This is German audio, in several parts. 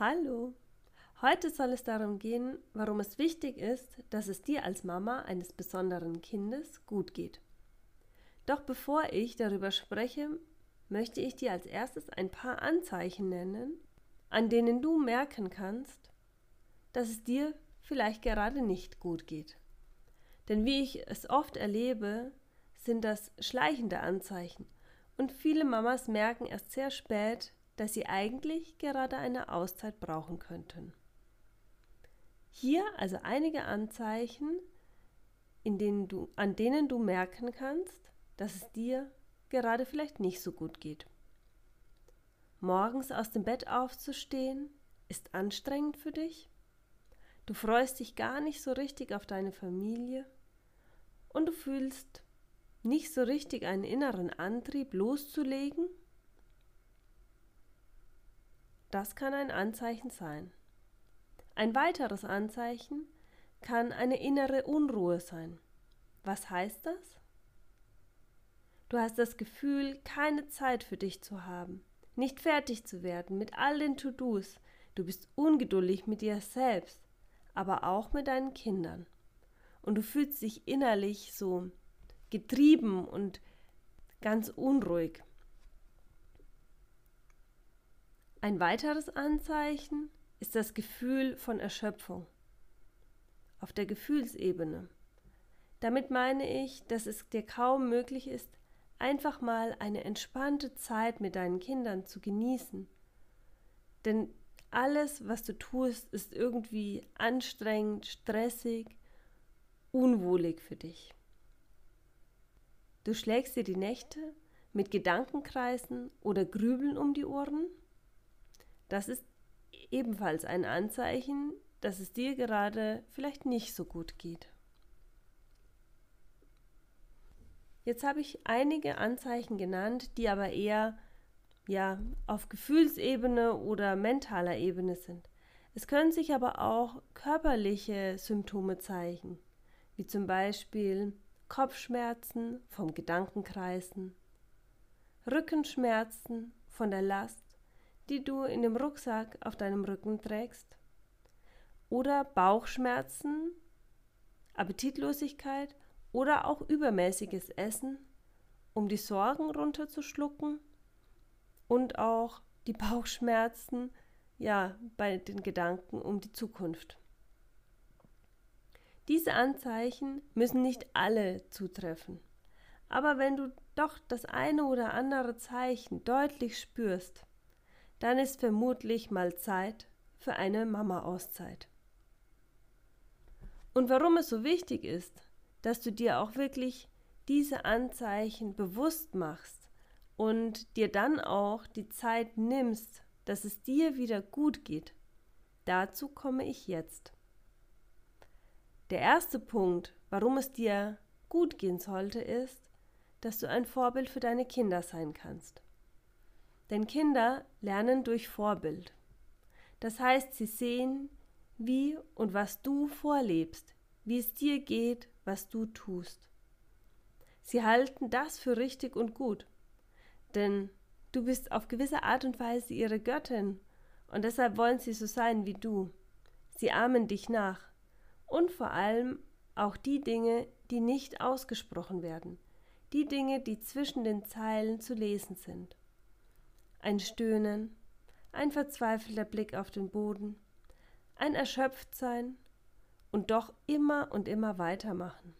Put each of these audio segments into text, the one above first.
Hallo! Heute soll es darum gehen, warum es wichtig ist, dass es dir als Mama eines besonderen Kindes gut geht. Doch bevor ich darüber spreche, möchte ich dir als erstes ein paar Anzeichen nennen, an denen du merken kannst, dass es dir vielleicht gerade nicht gut geht. Denn wie ich es oft erlebe, sind das schleichende Anzeichen und viele Mamas merken erst sehr spät, dass sie eigentlich gerade eine Auszeit brauchen könnten. Hier also einige Anzeichen, denen du, an denen du merken kannst, dass es dir gerade vielleicht nicht so gut geht. Morgens aus dem Bett aufzustehen ist anstrengend für dich. Du freust dich gar nicht so richtig auf deine Familie und du fühlst nicht so richtig einen inneren Antrieb loszulegen das kann ein Anzeichen sein. Ein weiteres Anzeichen kann eine innere Unruhe sein. Was heißt das? Du hast das Gefühl, keine Zeit für dich zu haben, nicht fertig zu werden mit all den To-Dos. Du bist ungeduldig mit dir selbst, aber auch mit deinen Kindern. Und du fühlst dich innerlich so getrieben und ganz unruhig. Ein weiteres Anzeichen ist das Gefühl von Erschöpfung auf der Gefühlsebene. Damit meine ich, dass es dir kaum möglich ist, einfach mal eine entspannte Zeit mit deinen Kindern zu genießen. Denn alles, was du tust, ist irgendwie anstrengend, stressig, unwohlig für dich. Du schlägst dir die Nächte mit Gedankenkreisen oder Grübeln um die Ohren das ist ebenfalls ein Anzeichen, dass es dir gerade vielleicht nicht so gut geht. Jetzt habe ich einige Anzeichen genannt, die aber eher ja, auf Gefühlsebene oder mentaler Ebene sind. Es können sich aber auch körperliche Symptome zeigen, wie zum Beispiel Kopfschmerzen vom Gedankenkreisen, Rückenschmerzen von der Last die du in dem Rucksack auf deinem Rücken trägst. Oder Bauchschmerzen, Appetitlosigkeit oder auch übermäßiges Essen, um die Sorgen runterzuschlucken und auch die Bauchschmerzen, ja, bei den Gedanken um die Zukunft. Diese Anzeichen müssen nicht alle zutreffen. Aber wenn du doch das eine oder andere Zeichen deutlich spürst, dann ist vermutlich mal Zeit für eine Mama-Auszeit. Und warum es so wichtig ist, dass du dir auch wirklich diese Anzeichen bewusst machst und dir dann auch die Zeit nimmst, dass es dir wieder gut geht, dazu komme ich jetzt. Der erste Punkt, warum es dir gut gehen sollte, ist, dass du ein Vorbild für deine Kinder sein kannst. Denn Kinder lernen durch Vorbild. Das heißt, sie sehen, wie und was du vorlebst, wie es dir geht, was du tust. Sie halten das für richtig und gut, denn du bist auf gewisse Art und Weise ihre Göttin und deshalb wollen sie so sein wie du. Sie ahmen dich nach und vor allem auch die Dinge, die nicht ausgesprochen werden, die Dinge, die zwischen den Zeilen zu lesen sind ein Stöhnen, ein verzweifelter Blick auf den Boden, ein Erschöpftsein und doch immer und immer weitermachen.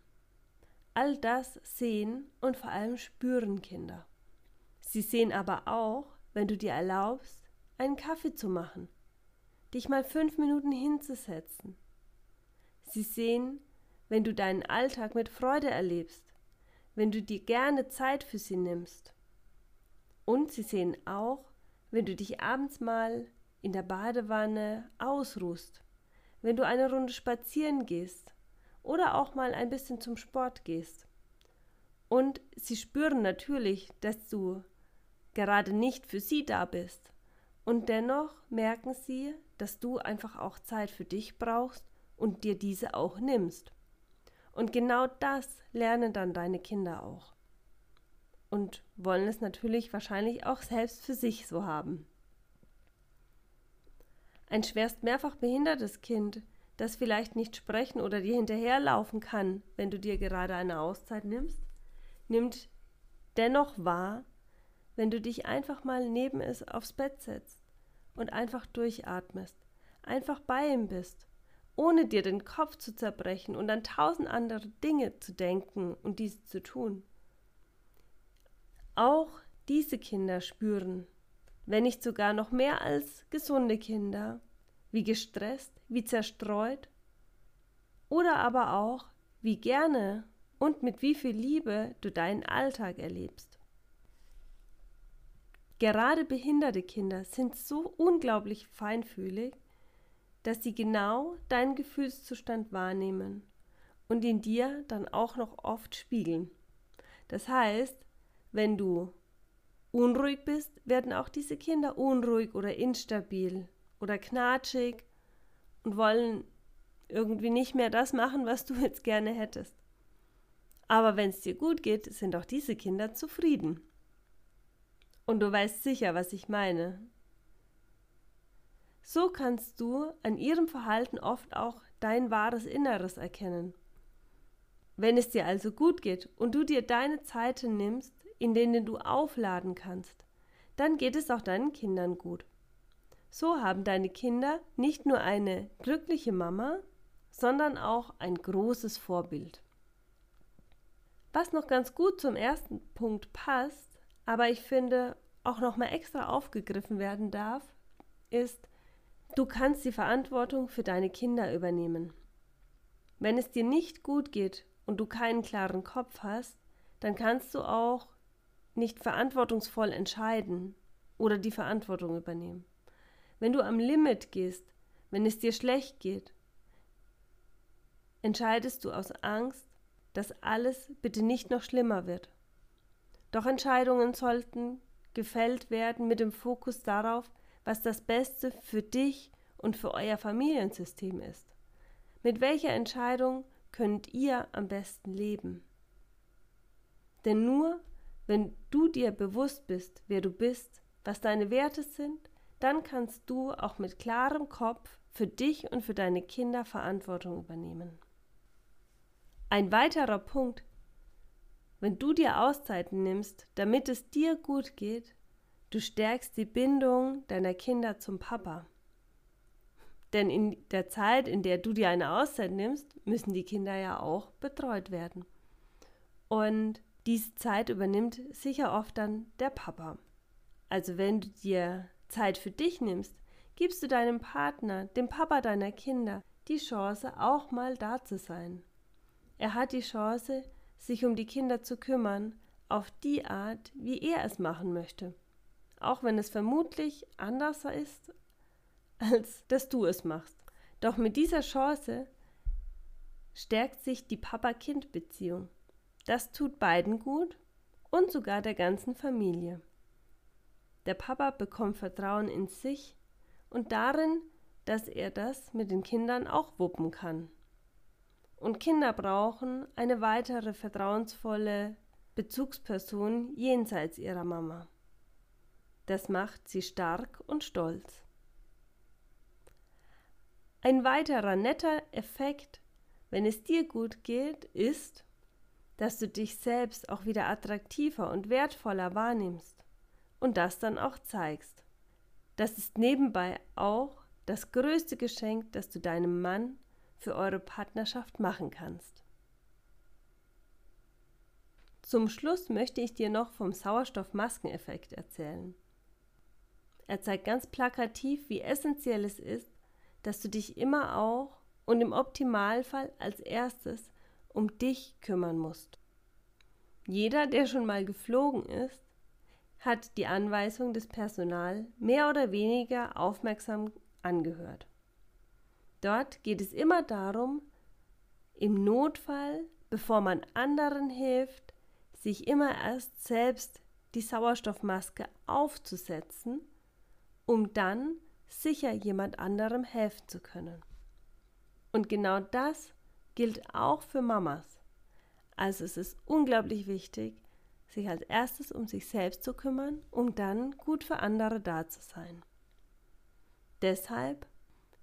All das sehen und vor allem spüren Kinder. Sie sehen aber auch, wenn du dir erlaubst, einen Kaffee zu machen, dich mal fünf Minuten hinzusetzen. Sie sehen, wenn du deinen Alltag mit Freude erlebst, wenn du dir gerne Zeit für sie nimmst und sie sehen auch, wenn du dich abends mal in der Badewanne ausruhst, wenn du eine Runde spazieren gehst oder auch mal ein bisschen zum Sport gehst. Und sie spüren natürlich, dass du gerade nicht für sie da bist. Und dennoch merken sie, dass du einfach auch Zeit für dich brauchst und dir diese auch nimmst. Und genau das lernen dann deine Kinder auch und wollen es natürlich wahrscheinlich auch selbst für sich so haben. Ein schwerst mehrfach behindertes Kind, das vielleicht nicht sprechen oder dir hinterherlaufen kann, wenn du dir gerade eine Auszeit nimmst, nimmt dennoch wahr, wenn du dich einfach mal neben es aufs Bett setzt und einfach durchatmest, einfach bei ihm bist, ohne dir den Kopf zu zerbrechen und an tausend andere Dinge zu denken und diese zu tun. Auch diese Kinder spüren, wenn nicht sogar noch mehr als gesunde Kinder, wie gestresst, wie zerstreut oder aber auch, wie gerne und mit wie viel Liebe du deinen Alltag erlebst. Gerade behinderte Kinder sind so unglaublich feinfühlig, dass sie genau deinen Gefühlszustand wahrnehmen und in dir dann auch noch oft spiegeln. Das heißt, wenn du unruhig bist, werden auch diese Kinder unruhig oder instabil oder knatschig und wollen irgendwie nicht mehr das machen, was du jetzt gerne hättest. Aber wenn es dir gut geht, sind auch diese Kinder zufrieden. Und du weißt sicher, was ich meine. So kannst du an ihrem Verhalten oft auch dein wahres Inneres erkennen. Wenn es dir also gut geht und du dir deine Zeiten nimmst, in denen du aufladen kannst, dann geht es auch deinen Kindern gut. So haben deine Kinder nicht nur eine glückliche Mama, sondern auch ein großes Vorbild. Was noch ganz gut zum ersten Punkt passt, aber ich finde auch noch mal extra aufgegriffen werden darf, ist, du kannst die Verantwortung für deine Kinder übernehmen. Wenn es dir nicht gut geht und du keinen klaren Kopf hast, dann kannst du auch nicht verantwortungsvoll entscheiden oder die Verantwortung übernehmen. Wenn du am Limit gehst, wenn es dir schlecht geht, entscheidest du aus Angst, dass alles bitte nicht noch schlimmer wird. Doch Entscheidungen sollten gefällt werden mit dem Fokus darauf, was das Beste für dich und für euer Familiensystem ist. Mit welcher Entscheidung könnt ihr am besten leben? Denn nur wenn du dir bewusst bist, wer du bist, was deine Werte sind, dann kannst du auch mit klarem Kopf für dich und für deine Kinder Verantwortung übernehmen. Ein weiterer Punkt, wenn du dir Auszeiten nimmst, damit es dir gut geht, du stärkst die Bindung deiner Kinder zum Papa. Denn in der Zeit, in der du dir eine Auszeit nimmst, müssen die Kinder ja auch betreut werden. Und diese Zeit übernimmt sicher oft dann der Papa. Also wenn du dir Zeit für dich nimmst, gibst du deinem Partner, dem Papa deiner Kinder, die Chance, auch mal da zu sein. Er hat die Chance, sich um die Kinder zu kümmern, auf die Art, wie er es machen möchte. Auch wenn es vermutlich anders ist, als dass du es machst. Doch mit dieser Chance stärkt sich die Papa-Kind-Beziehung. Das tut beiden gut und sogar der ganzen Familie. Der Papa bekommt Vertrauen in sich und darin, dass er das mit den Kindern auch wuppen kann. Und Kinder brauchen eine weitere vertrauensvolle Bezugsperson jenseits ihrer Mama. Das macht sie stark und stolz. Ein weiterer netter Effekt, wenn es dir gut geht, ist, dass du dich selbst auch wieder attraktiver und wertvoller wahrnimmst und das dann auch zeigst. Das ist nebenbei auch das größte Geschenk, das du deinem Mann für eure Partnerschaft machen kannst. Zum Schluss möchte ich dir noch vom Sauerstoffmaskeneffekt erzählen. Er zeigt ganz plakativ, wie essentiell es ist, dass du dich immer auch und im Optimalfall als erstes um dich kümmern musst. Jeder, der schon mal geflogen ist, hat die Anweisung des Personals mehr oder weniger aufmerksam angehört. Dort geht es immer darum, im Notfall, bevor man anderen hilft, sich immer erst selbst die Sauerstoffmaske aufzusetzen, um dann sicher jemand anderem helfen zu können. Und genau das gilt auch für Mamas. Also es ist unglaublich wichtig, sich als erstes um sich selbst zu kümmern, um dann gut für andere da zu sein. Deshalb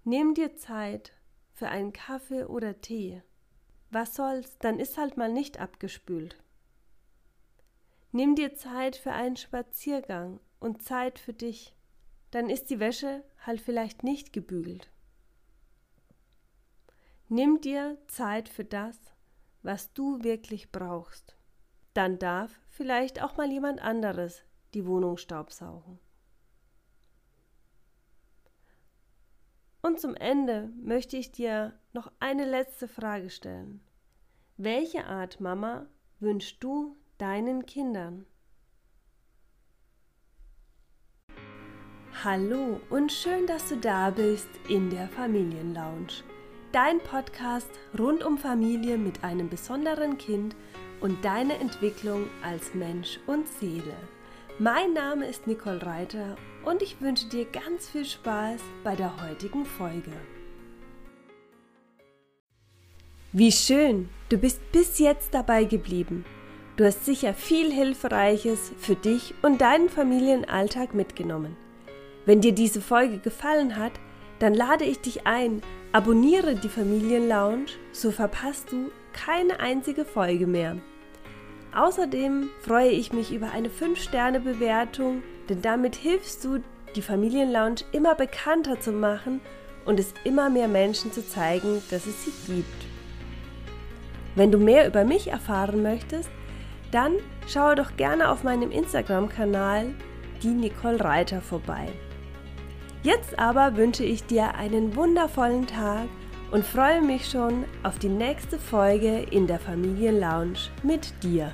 Nimm dir Zeit für einen Kaffee oder Tee. Was soll's, dann ist halt mal nicht abgespült. Nimm dir Zeit für einen Spaziergang und Zeit für dich. Dann ist die Wäsche halt vielleicht nicht gebügelt. Nimm dir Zeit für das, was du wirklich brauchst. Dann darf vielleicht auch mal jemand anderes die Wohnung staubsaugen. Und zum Ende möchte ich dir noch eine letzte Frage stellen. Welche Art Mama wünschst du deinen Kindern? Hallo und schön, dass du da bist in der Familienlounge. Dein Podcast rund um Familie mit einem besonderen Kind und deine Entwicklung als Mensch und Seele. Mein Name ist Nicole Reiter und ich wünsche dir ganz viel Spaß bei der heutigen Folge. Wie schön, du bist bis jetzt dabei geblieben. Du hast sicher viel Hilfreiches für dich und deinen Familienalltag mitgenommen. Wenn dir diese Folge gefallen hat, dann lade ich dich ein, abonniere die Familienlounge, so verpasst du keine einzige Folge mehr. Außerdem freue ich mich über eine 5-Sterne-Bewertung, denn damit hilfst du, die Familienlounge immer bekannter zu machen und es immer mehr Menschen zu zeigen, dass es sie gibt. Wenn du mehr über mich erfahren möchtest, dann schaue doch gerne auf meinem Instagram-Kanal die Nicole Reiter vorbei. Jetzt aber wünsche ich dir einen wundervollen Tag und freue mich schon auf die nächste Folge in der Familienlounge mit dir.